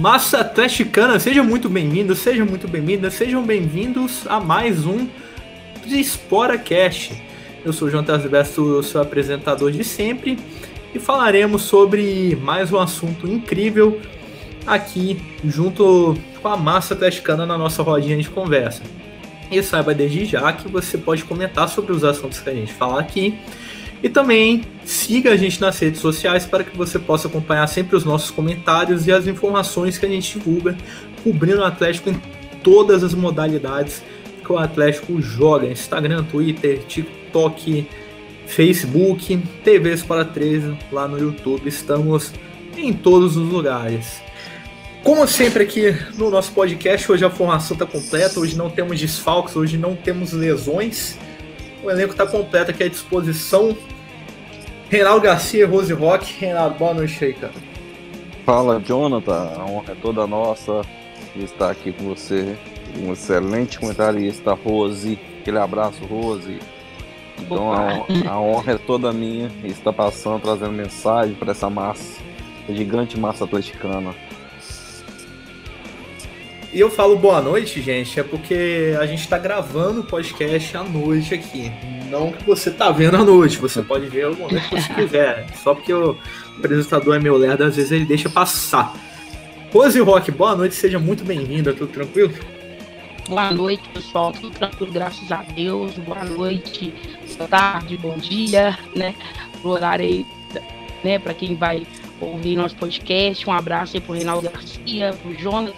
Massa Atleticana, sejam muito bem-vindos, sejam muito bem-vindas, sejam bem-vindos a mais um Cash. Eu sou o João Tasbesto, seu apresentador de sempre, e falaremos sobre mais um assunto incrível aqui junto com a massa atleticana na nossa rodinha de conversa. E saiba desde já que você pode comentar sobre os assuntos que a gente fala aqui e também siga a gente nas redes sociais para que você possa acompanhar sempre os nossos comentários e as informações que a gente divulga, cobrindo o Atlético em todas as modalidades que o Atlético joga: Instagram, Twitter, TikTok, Facebook, TVs para 13 lá no YouTube. Estamos em todos os lugares. Como sempre aqui no nosso podcast, hoje a formação está completa, hoje não temos desfalques, hoje não temos lesões. O elenco está completo aqui à disposição. Reinaldo Garcia, Rose Rock. Reinaldo, boa noite aí, cara. Fala, Jonathan. A honra é toda nossa estar aqui com você. Um excelente comentarista, Rose. Aquele abraço, Rose. Então a, a, honra é toda minha e está passando, trazendo mensagem para essa massa, gigante massa atleticana. E eu falo boa noite, gente, é porque a gente está gravando o podcast à noite aqui. Não que você tá vendo à noite, você pode ver o momento que você quiser. Só porque o apresentador é meu lerdo, às vezes ele deixa passar. Rose Rock, boa noite, seja muito bem-vinda, tudo tranquilo? Boa noite, pessoal, tudo tranquilo, graças a Deus. Boa noite, boa tarde, bom dia, né? Pro horário aí, né, para quem vai ouvir nosso podcast. Um abraço aí pro Reinaldo Garcia, pro Jonas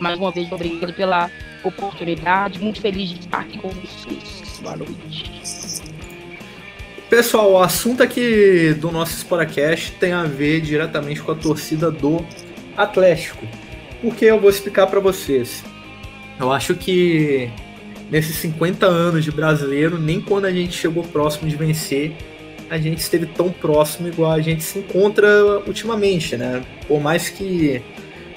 mais uma vez, obrigado pela oportunidade. Muito feliz de estar aqui com vocês. Boa noite. Pessoal, o assunto aqui do nosso Sporacast tem a ver diretamente com a torcida do Atlético. Porque eu vou explicar para vocês. Eu acho que nesses 50 anos de brasileiro, nem quando a gente chegou próximo de vencer, a gente esteve tão próximo igual a gente se encontra ultimamente, né? Por mais que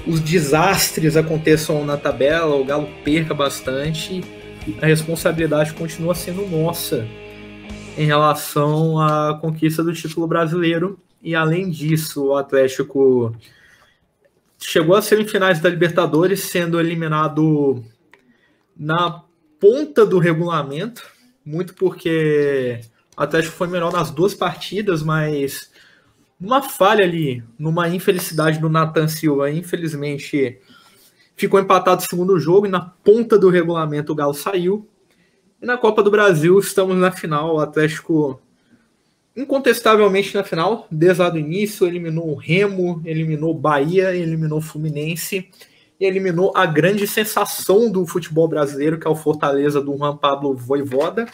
os desastres aconteçam na tabela, o Galo perca bastante, a responsabilidade continua sendo nossa em relação à conquista do título brasileiro. E além disso, o Atlético chegou às semifinais da Libertadores, sendo eliminado na ponta do regulamento, muito porque o Atlético foi melhor nas duas partidas, mas uma falha ali, numa infelicidade do Nathan Silva, infelizmente ficou empatado o segundo jogo e na ponta do regulamento o Galo saiu. E na Copa do Brasil estamos na final, o Atlético incontestavelmente na final, desde o início, eliminou o Remo, eliminou o Bahia, eliminou o Fluminense e eliminou a grande sensação do futebol brasileiro, que é o Fortaleza do Juan Pablo Voivoda,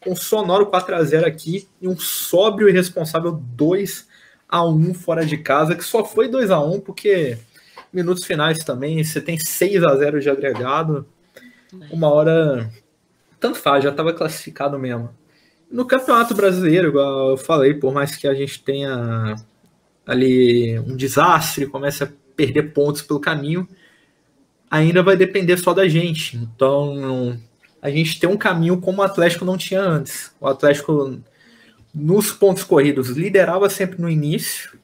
com um sonoro 4 a 0 aqui e um sóbrio e responsável 2 a 1 fora de casa, que só foi 2 a 1 porque minutos finais também, você tem 6 a 0 de agregado. Uma hora tanto faz, já estava classificado mesmo. No Campeonato Brasileiro, igual eu falei, por mais que a gente tenha ali um desastre, comece a perder pontos pelo caminho, ainda vai depender só da gente. Então, a gente tem um caminho como o Atlético não tinha antes. O Atlético nos pontos corridos, liderava sempre no início,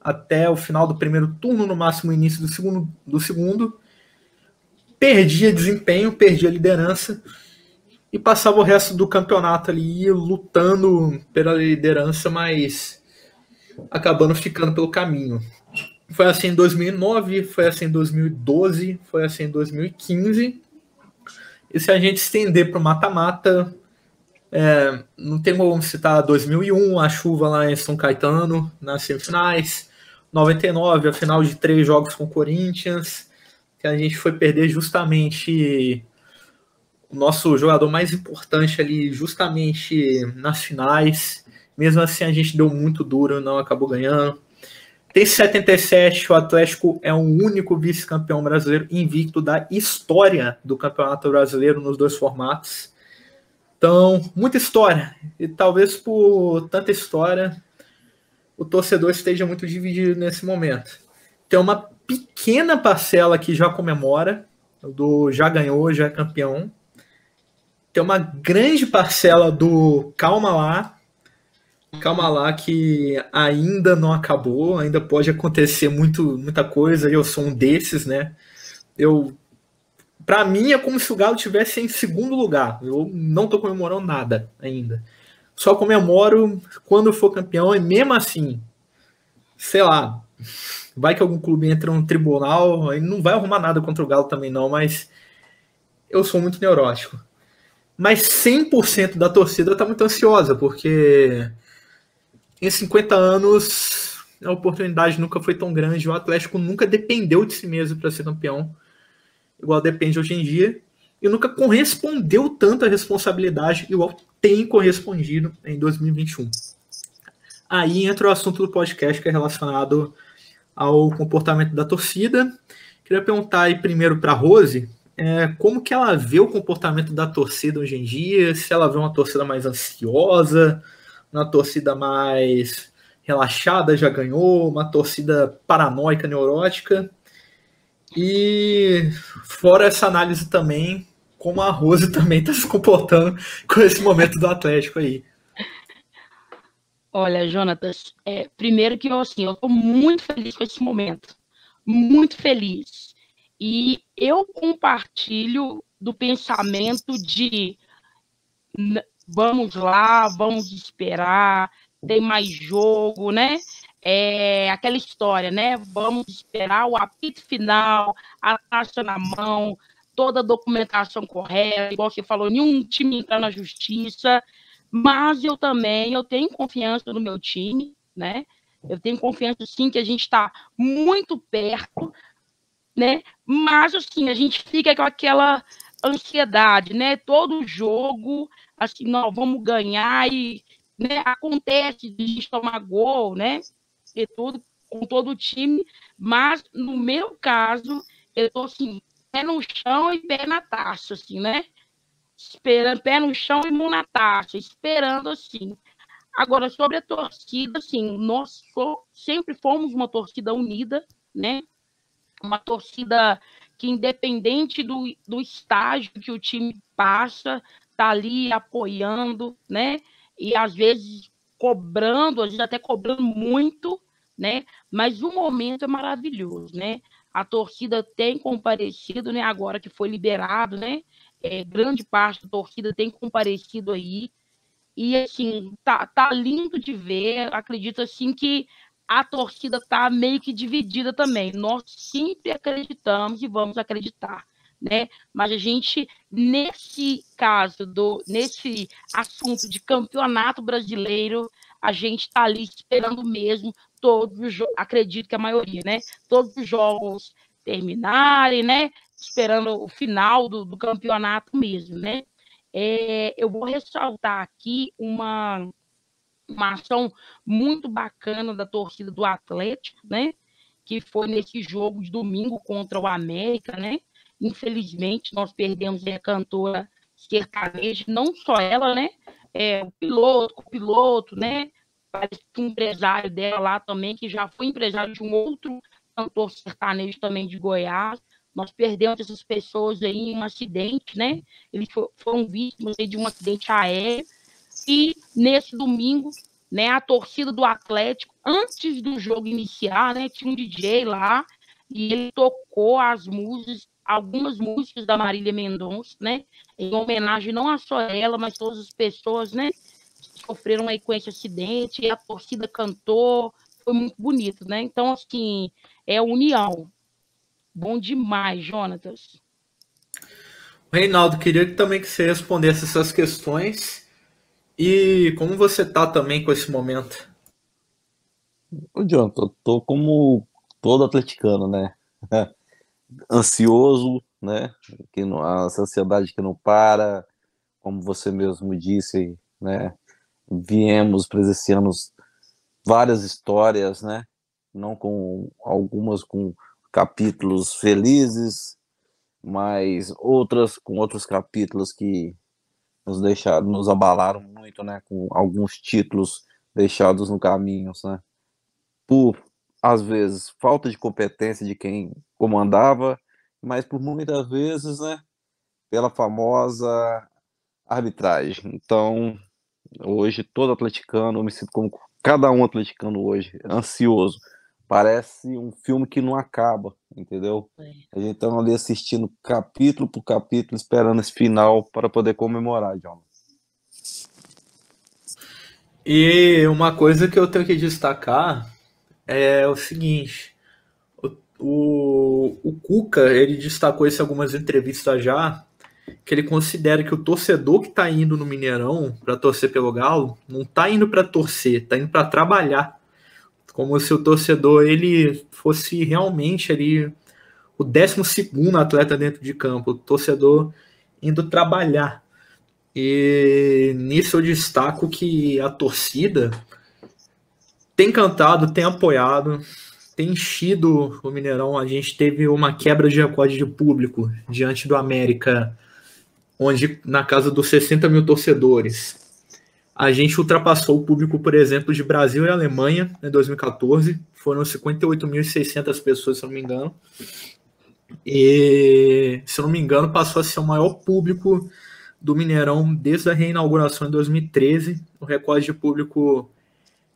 até o final do primeiro turno, no máximo início do segundo, do segundo. Perdia desempenho, perdia liderança e passava o resto do campeonato ali lutando pela liderança, mas acabando ficando pelo caminho. Foi assim em 2009, foi assim em 2012, foi assim em 2015. E se a gente estender para o mata-mata, é, não tem como citar 2001, a chuva lá em São Caetano, nas semifinais. 99, a final de três jogos com o Corinthians, que a gente foi perder justamente o nosso jogador mais importante ali, justamente nas finais. Mesmo assim, a gente deu muito duro, não acabou ganhando. Tem 77, o Atlético é o único vice-campeão brasileiro invicto da história do Campeonato Brasileiro nos dois formatos. Então, muita história. E talvez por tanta história, o torcedor esteja muito dividido nesse momento. Tem uma pequena parcela que já comemora, do já ganhou, já é campeão. Tem uma grande parcela do calma lá, calma lá que ainda não acabou, ainda pode acontecer muito, muita coisa, eu sou um desses, né? Eu para mim é como se o Galo tivesse em segundo lugar. Eu não tô comemorando nada ainda. Só comemoro quando for campeão e mesmo assim, sei lá, vai que algum clube entra no tribunal, aí não vai arrumar nada contra o Galo também não, mas eu sou muito neurótico. Mas 100% da torcida tá muito ansiosa, porque em 50 anos a oportunidade nunca foi tão grande, o Atlético nunca dependeu de si mesmo para ser campeão, igual depende hoje em dia, e nunca correspondeu tanto a responsabilidade igual tem correspondido em 2021. Aí entra o assunto do podcast que é relacionado ao comportamento da torcida. Queria perguntar aí primeiro para Rose, é, como que ela vê o comportamento da torcida hoje em dia, se ela vê uma torcida mais ansiosa, uma torcida mais relaxada, já ganhou, uma torcida paranoica, neurótica. E fora essa análise também, como a Rose também está se comportando com esse momento do Atlético aí. Olha, Jonatas, é, primeiro que eu assim, eu estou muito feliz com esse momento. Muito feliz. E eu compartilho do pensamento de vamos lá, vamos esperar, tem mais jogo, né? É aquela história, né? Vamos esperar o apito final, a taxa na mão, toda a documentação correta, igual você falou, nenhum time entrar na justiça, mas eu também eu tenho confiança no meu time, né? Eu tenho confiança sim que a gente está muito perto, né? Mas assim, a gente fica com aquela ansiedade, né? Todo jogo, assim, não, vamos ganhar e né, acontece de a gente tomar gol, né? E tudo com todo o time, mas no meu caso, eu tô assim, pé no chão e pé na taça, assim, né? Esperando, pé no chão e mão na taça, esperando assim. Agora, sobre a torcida, assim, nós sempre fomos uma torcida unida, né? Uma torcida que, independente do, do estágio que o time passa, tá ali apoiando, né? E às vezes cobrando, às vezes até cobrando muito, né? Mas o momento é maravilhoso, né? A torcida tem comparecido, né? Agora que foi liberado, né? É, grande parte da torcida tem comparecido aí. E assim, tá, tá lindo de ver. Acredito assim que a torcida tá meio que dividida também. Nós sempre acreditamos e vamos acreditar né? Mas a gente, nesse caso, do, nesse assunto de campeonato brasileiro, a gente está ali esperando mesmo todos os acredito que a maioria, né? Todos os jogos terminarem, né? Esperando o final do, do campeonato mesmo, né? É, eu vou ressaltar aqui uma, uma ação muito bacana da torcida do Atlético, né? Que foi nesse jogo de domingo contra o América, né? Infelizmente, nós perdemos a cantora sertaneja, não só ela, né? É, o piloto, o piloto, né? Parece que um empresário dela lá também, que já foi empresário de um outro cantor sertanejo também de Goiás. Nós perdemos essas pessoas aí em um acidente, né? Eles foram vítimas de um acidente aéreo. E nesse domingo, né, a torcida do Atlético, antes do jogo iniciar, né, tinha um DJ lá e ele tocou as músicas algumas músicas da Marília Mendonça, né? Em homenagem não a só ela, mas todas as pessoas, né? Que sofreram aí com esse acidente, e a torcida cantou, foi muito bonito, né? Então, assim, é união. Bom demais, Jonatas. Reinaldo, queria também que você respondesse essas questões. E como você tá também com esse momento? Ô, Jonathan, eu tô como todo atleticano, né? ansioso, né? Que não, a ansiedade que não para, como você mesmo disse, né? Viemos presenciando várias histórias, né? Não com algumas com capítulos felizes, mas outras com outros capítulos que nos deixaram, nos abalaram muito, né? Com alguns títulos deixados no caminho, né? Por às vezes, falta de competência de quem comandava, mas por muitas vezes, né, pela famosa arbitragem. Então, Hoje, todo atleticano, eu me sinto como cada um atleticano hoje, ansioso. Parece um filme que não acaba, entendeu? É. A gente tá ali assistindo capítulo por capítulo, esperando esse final para poder comemorar, John. E uma coisa que eu tenho que destacar é o seguinte: o, o, o Cuca ele destacou isso em algumas entrevistas já, que ele considera que o torcedor que está indo no Mineirão para torcer pelo Galo não está indo para torcer, está indo para trabalhar, como se o torcedor ele fosse realmente ali o 12 segundo atleta dentro de campo, o torcedor indo trabalhar. E nisso eu destaco que a torcida tem cantado, tem apoiado, tem enchido o Mineirão. A gente teve uma quebra de recorde de público diante do América, onde na casa dos 60 mil torcedores. A gente ultrapassou o público, por exemplo, de Brasil e Alemanha em 2014. Foram 58.600 pessoas, se não me engano. E, se não me engano, passou a ser o maior público do Mineirão desde a reinauguração em 2013. O recorde de público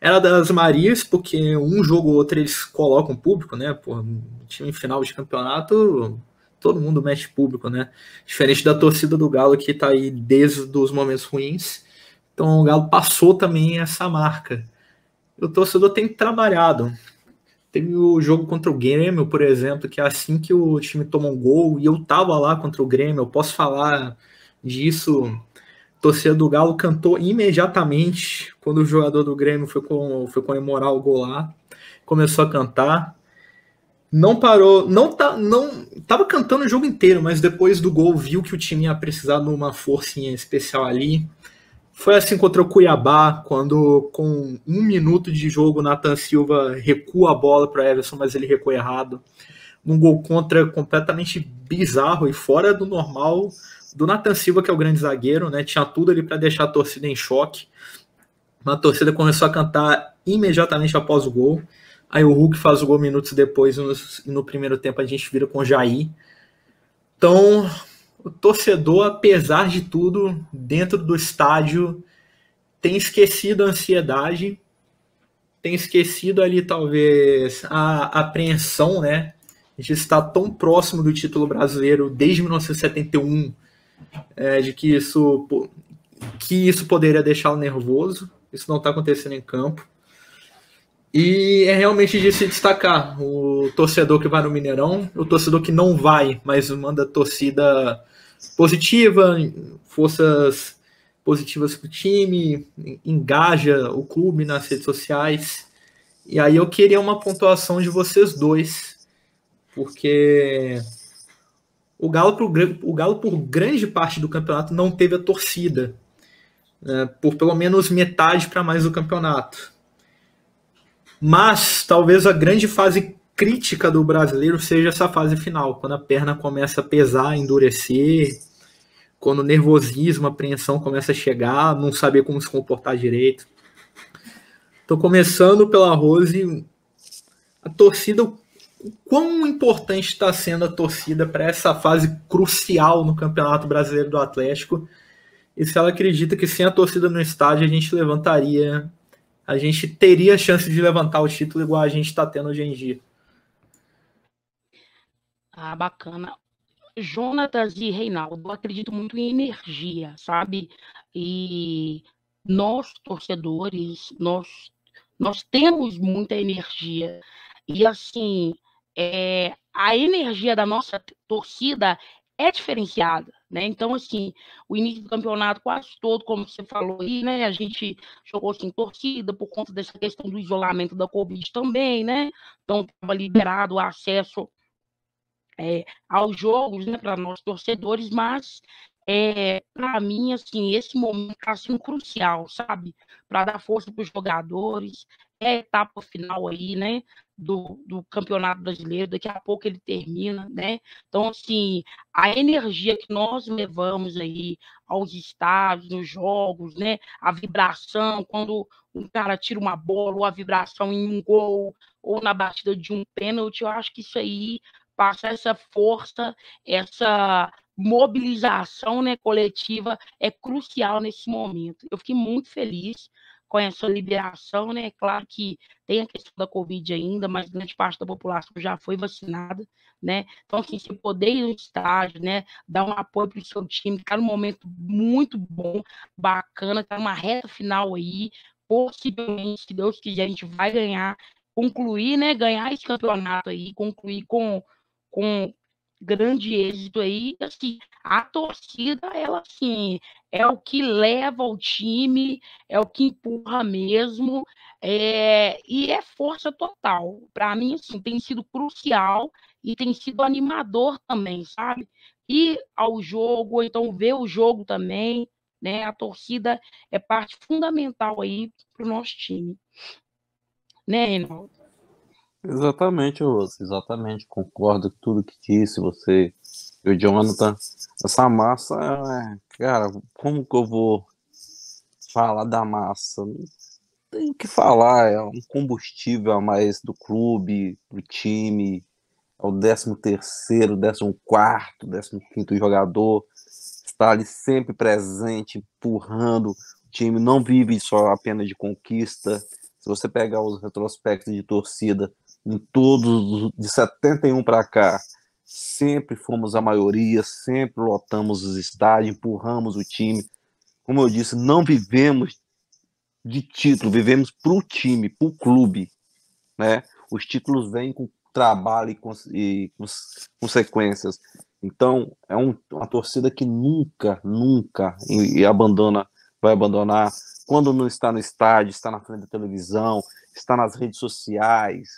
era das Marias, porque um jogo ou outro eles colocam público, né? Por time final de campeonato, todo mundo mexe público, né? Diferente da torcida do Galo que tá aí desde os momentos ruins. Então o Galo passou também essa marca. O torcedor tem trabalhado. Teve o jogo contra o Grêmio, por exemplo, que é assim que o time toma um gol, e eu tava lá contra o Grêmio, eu posso falar disso. A torcida do Galo cantou imediatamente quando o jogador do Grêmio foi, com, foi comemorar o gol lá. Começou a cantar. Não parou, não tá, não tava cantando o jogo inteiro, mas depois do gol viu que o time ia precisar de uma forcinha especial ali. Foi assim contra o Cuiabá, quando com um minuto de jogo, Nathan Silva recua a bola para Everson, mas ele recua errado. Um gol contra completamente bizarro e fora do normal do Nathan Silva, que é o grande zagueiro, né? Tinha tudo ali para deixar a torcida em choque. A torcida começou a cantar imediatamente após o gol. Aí o Hulk faz o gol minutos depois, no, no primeiro tempo a gente vira com o Jair. Então, o torcedor, apesar de tudo, dentro do estádio, tem esquecido a ansiedade, tem esquecido ali talvez a apreensão, né? Gente está tão próximo do título brasileiro desde 1971 é, de que isso, que isso poderia deixá-lo nervoso. Isso não está acontecendo em campo. E é realmente de se destacar o torcedor que vai no Mineirão, o torcedor que não vai, mas manda torcida positiva, forças positivas para o time, engaja o clube nas redes sociais. E aí eu queria uma pontuação de vocês dois, porque o Galo, por, o Galo, por grande parte do campeonato, não teve a torcida. Né, por pelo menos metade para mais do campeonato. Mas talvez a grande fase crítica do brasileiro seja essa fase final, quando a perna começa a pesar, endurecer, quando o nervosismo, a apreensão começa a chegar, não saber como se comportar direito. Então, começando pela Rose, a torcida, o quão importante está sendo a torcida para essa fase crucial no Campeonato Brasileiro do Atlético. E se ela acredita que sem a torcida no estádio a gente levantaria, a gente teria a chance de levantar o título igual a gente está tendo hoje em dia. Ah, bacana. Jonatas e Reinaldo, acredito muito em energia, sabe? E nós, torcedores, nós, nós temos muita energia. E assim, é, a energia da nossa torcida é diferenciada, né? Então, assim, o início do campeonato quase todo, como você falou aí, né? A gente jogou sem torcida por conta dessa questão do isolamento da Covid também, né? Então, estava liberado o acesso é, aos jogos, né, para nós torcedores, mas é, para mim, assim, esse momento está sendo crucial, sabe? Para dar força para os jogadores, é a etapa final aí, né? Do, do Campeonato Brasileiro, daqui a pouco ele termina, né? Então, assim, a energia que nós levamos aí aos estádios, nos jogos, né? A vibração, quando um cara tira uma bola, ou a vibração em um gol, ou na batida de um pênalti, eu acho que isso aí passa essa força, essa mobilização né, coletiva é crucial nesse momento. Eu fiquei muito feliz com essa liberação, né? Claro que tem a questão da Covid ainda, mas grande parte da população já foi vacinada, né? Então, assim, se poder ir no estágio, né? Dar um apoio para o seu time, está num momento muito bom, bacana, está numa reta final aí, possivelmente, se Deus quiser, a gente vai ganhar, concluir, né? Ganhar esse campeonato aí, concluir com, com grande êxito aí, assim, a torcida, ela, assim, é o que leva o time, é o que empurra mesmo, é, e é força total. Para mim, assim, tem sido crucial e tem sido animador também, sabe? Ir ao jogo, ou então ver o jogo também, né? A torcida é parte fundamental aí para o nosso time. Né, Reinaldo? Exatamente, Rose, exatamente. Concordo com tudo que disse você e o Jonathan. Essa massa, é, cara, como que eu vou falar da massa? Tem que falar, é um combustível a mais do clube, do time, é o 13 terceiro, 14 quarto, 15 quinto jogador, está ali sempre presente, empurrando, o time não vive só apenas de conquista, se você pegar os retrospectos de torcida, em todos de 71 para cá, sempre fomos a maioria, sempre lotamos os estádios, empurramos o time. Como eu disse, não vivemos de título, vivemos para o time, para o clube. Né? Os títulos vêm com trabalho e, com, e com consequências. Então, é um, uma torcida que nunca, nunca e, e abandona, vai abandonar. Quando não está no estádio, está na frente da televisão, está nas redes sociais,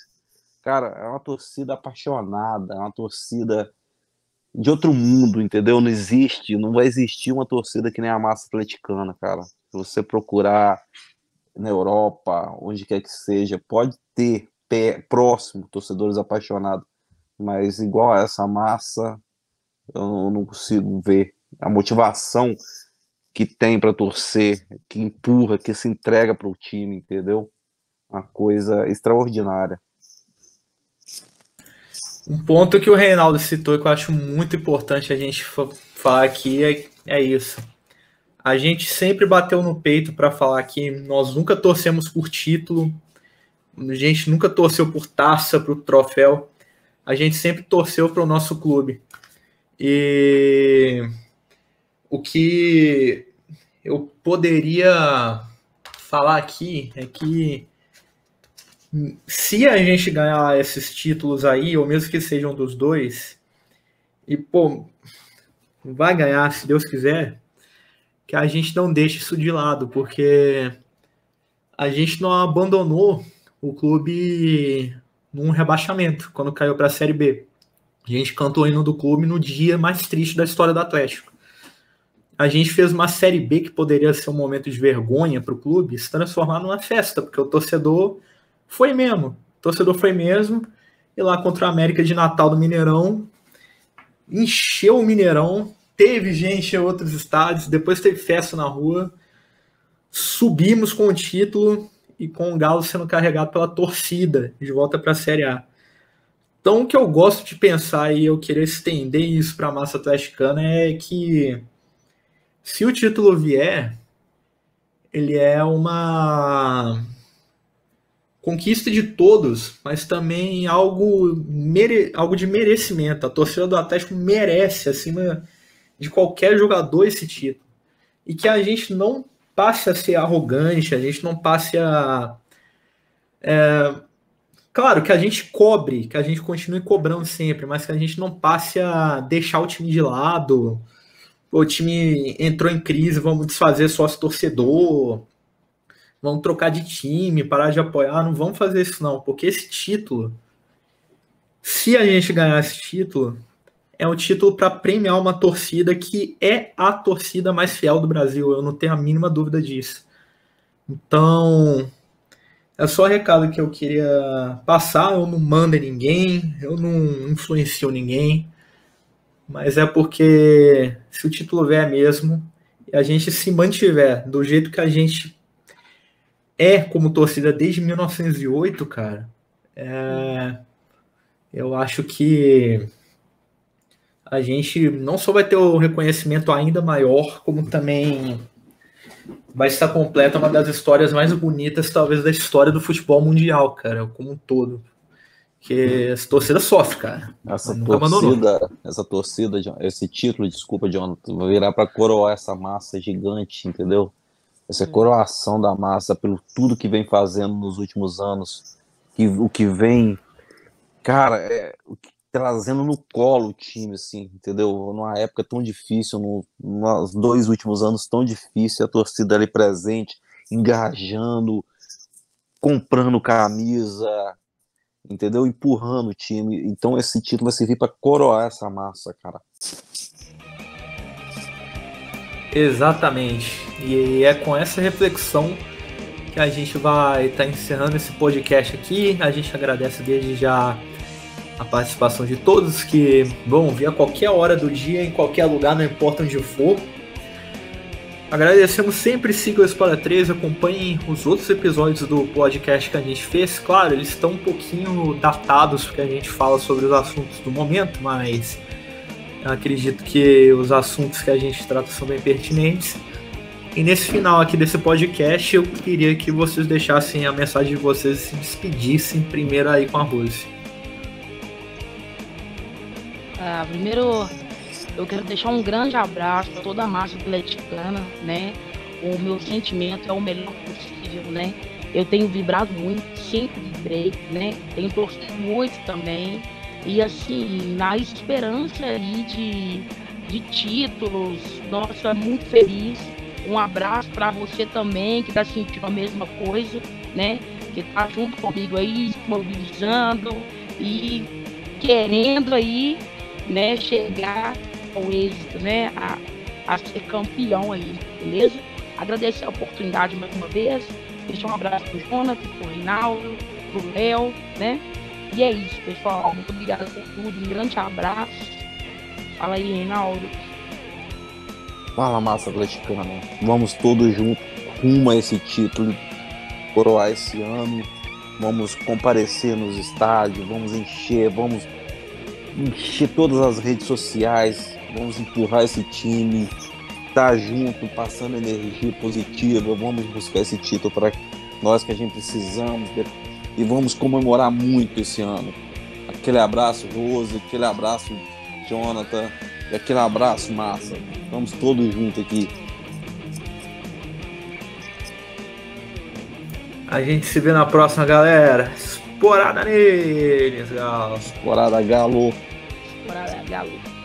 Cara, é uma torcida apaixonada, é uma torcida de outro mundo, entendeu? Não existe, não vai existir uma torcida que nem a massa atleticana, cara. Se você procurar na Europa, onde quer que seja, pode ter pé, próximo torcedores apaixonados, mas igual a essa massa, eu não consigo ver a motivação que tem para torcer, que empurra, que se entrega para o time, entendeu? Uma coisa extraordinária. Um ponto que o Reinaldo citou que eu acho muito importante a gente falar aqui é, é isso. A gente sempre bateu no peito para falar que nós nunca torcemos por título, a gente nunca torceu por taça, por troféu, a gente sempre torceu para o nosso clube. E o que eu poderia falar aqui é que se a gente ganhar esses títulos aí, ou mesmo que sejam dos dois, e pô, vai ganhar se Deus quiser, que a gente não deixe isso de lado, porque a gente não abandonou o clube num rebaixamento quando caiu para a Série B. A gente cantou o hino do clube no dia mais triste da história do Atlético. A gente fez uma Série B que poderia ser um momento de vergonha para o clube se transformar numa festa, porque o torcedor foi mesmo. O torcedor foi mesmo. E lá contra a América de Natal do Mineirão, encheu o Mineirão, teve gente em outros estádios, depois teve festa na rua. Subimos com o título e com o Galo sendo carregado pela torcida de volta para a Série A. Então, o que eu gosto de pensar e eu querer estender isso para a massa atleticana é que se o título vier, ele é uma conquista de todos, mas também algo, mere, algo de merecimento. A torcida do Atlético merece, acima de qualquer jogador, esse título. E que a gente não passe a ser arrogante, a gente não passe a. É, claro, que a gente cobre, que a gente continue cobrando sempre, mas que a gente não passe a deixar o time de lado. O time entrou em crise, vamos desfazer sócio torcedor vamos trocar de time, parar de apoiar, não vamos fazer isso não, porque esse título, se a gente ganhar esse título, é um título para premiar uma torcida que é a torcida mais fiel do Brasil, eu não tenho a mínima dúvida disso. Então, é só o recado que eu queria passar, eu não mando ninguém, eu não influencio ninguém, mas é porque se o título vier mesmo, e a gente se mantiver do jeito que a gente é como torcida desde 1908, cara, é, eu acho que a gente não só vai ter o reconhecimento ainda maior, como também vai estar completa uma das histórias mais bonitas, talvez, da história do futebol mundial, cara, como um todo. Que essa torcida sofre, cara. Essa torcida, essa torcida, esse título, desculpa, vai virar para coroar essa massa gigante, entendeu? Essa coroação da massa pelo tudo que vem fazendo nos últimos anos, que, o que vem, cara, é, trazendo no colo o time, assim, entendeu? Numa época tão difícil, no, nos dois últimos anos tão difícil, a torcida ali presente, engajando, comprando camisa, entendeu? Empurrando o time. Então esse título vai servir para coroar essa massa, cara. Exatamente. E é com essa reflexão que a gente vai estar tá encerrando esse podcast aqui. A gente agradece desde já a participação de todos que vão vir a qualquer hora do dia, em qualquer lugar, não importa onde for. Agradecemos sempre, sigam os para 3, acompanhem os outros episódios do podcast que a gente fez. Claro, eles estão um pouquinho datados porque a gente fala sobre os assuntos do momento, mas acredito que os assuntos que a gente trata são bem pertinentes. E nesse final aqui desse podcast, eu queria que vocês deixassem a mensagem de vocês e se despedissem primeiro aí com a Rose. Ah, primeiro, eu quero deixar um grande abraço para toda a massa atleticana, né? O meu sentimento é o melhor possível, né? Eu tenho vibrado muito, sempre vibrei, né? Tenho torcido muito também. E assim, na esperança aí de, de títulos, nossa, muito feliz. Um abraço para você também, que está sentindo a mesma coisa, né? Que tá junto comigo aí, mobilizando e querendo aí né, chegar ao êxito, né, a, a ser campeão aí, beleza? Agradecer a oportunidade mais uma vez, deixar um abraço pro Jonathan, pro Reinaldo, pro Léo, né? E é isso, pessoal. Muito obrigada por tudo. Um grande abraço. Fala aí, Reinaldo. Fala, massa atleticana. Vamos todos juntos rumo a esse título, coroar esse ano. Vamos comparecer nos estádios, vamos encher, vamos encher todas as redes sociais, vamos empurrar esse time, tá junto, passando energia positiva, vamos buscar esse título para nós que a gente precisamos e vamos comemorar muito esse ano. Aquele abraço, Rose, aquele abraço, Jonathan, e aquele abraço, massa. Vamos todos juntos aqui. A gente se vê na próxima, galera. Esporada neles, galo. Esporada galo. Esporada galo.